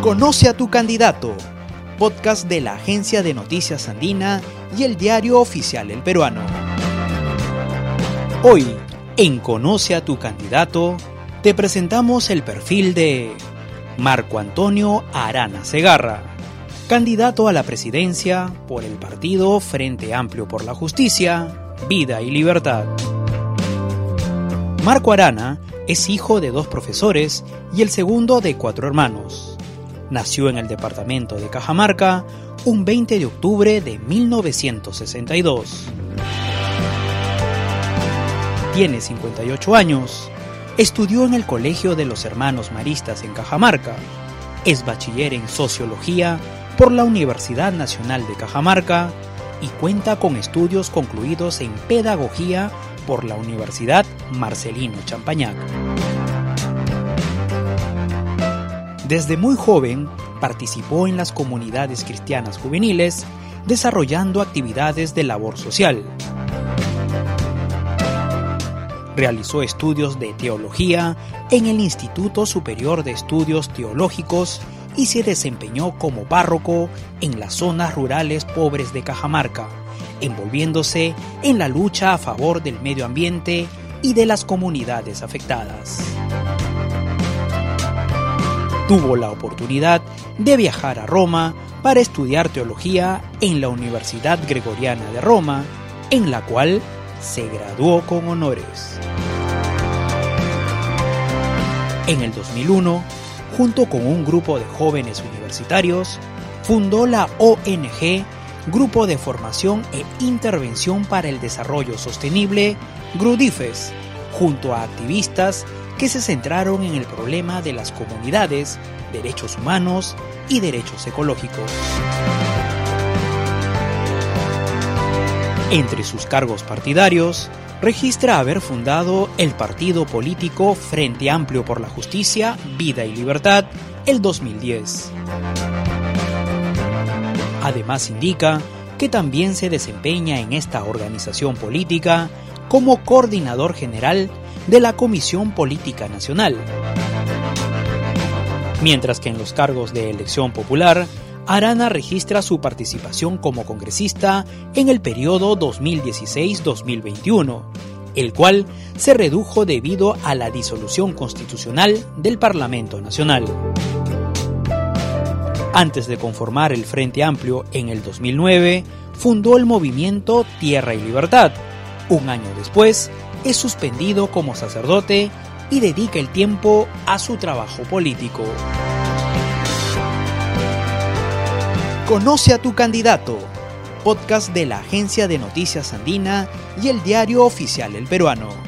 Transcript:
Conoce a tu candidato, podcast de la Agencia de Noticias Andina y el diario oficial El Peruano. Hoy, en Conoce a tu candidato, te presentamos el perfil de Marco Antonio Arana Segarra, candidato a la presidencia por el partido Frente Amplio por la Justicia, Vida y Libertad. Marco Arana es hijo de dos profesores y el segundo de cuatro hermanos. Nació en el departamento de Cajamarca un 20 de octubre de 1962. Tiene 58 años. Estudió en el Colegio de los Hermanos Maristas en Cajamarca. Es bachiller en Sociología por la Universidad Nacional de Cajamarca y cuenta con estudios concluidos en Pedagogía por la Universidad Marcelino Champañac. Desde muy joven participó en las comunidades cristianas juveniles, desarrollando actividades de labor social. Realizó estudios de teología en el Instituto Superior de Estudios Teológicos y se desempeñó como párroco en las zonas rurales pobres de Cajamarca, envolviéndose en la lucha a favor del medio ambiente y de las comunidades afectadas tuvo la oportunidad de viajar a Roma para estudiar teología en la Universidad Gregoriana de Roma, en la cual se graduó con honores. En el 2001, junto con un grupo de jóvenes universitarios, fundó la ONG Grupo de Formación e Intervención para el Desarrollo Sostenible, GRUDIFES, junto a activistas que se centraron en el problema de las comunidades, derechos humanos y derechos ecológicos. Entre sus cargos partidarios, registra haber fundado el partido político Frente Amplio por la Justicia, Vida y Libertad el 2010. Además indica que también se desempeña en esta organización política como coordinador general de la Comisión Política Nacional. Mientras que en los cargos de elección popular, Arana registra su participación como congresista en el periodo 2016-2021, el cual se redujo debido a la disolución constitucional del Parlamento Nacional. Antes de conformar el Frente Amplio en el 2009, fundó el movimiento Tierra y Libertad. Un año después, es suspendido como sacerdote y dedica el tiempo a su trabajo político. Conoce a tu candidato, podcast de la Agencia de Noticias Andina y el diario oficial El Peruano.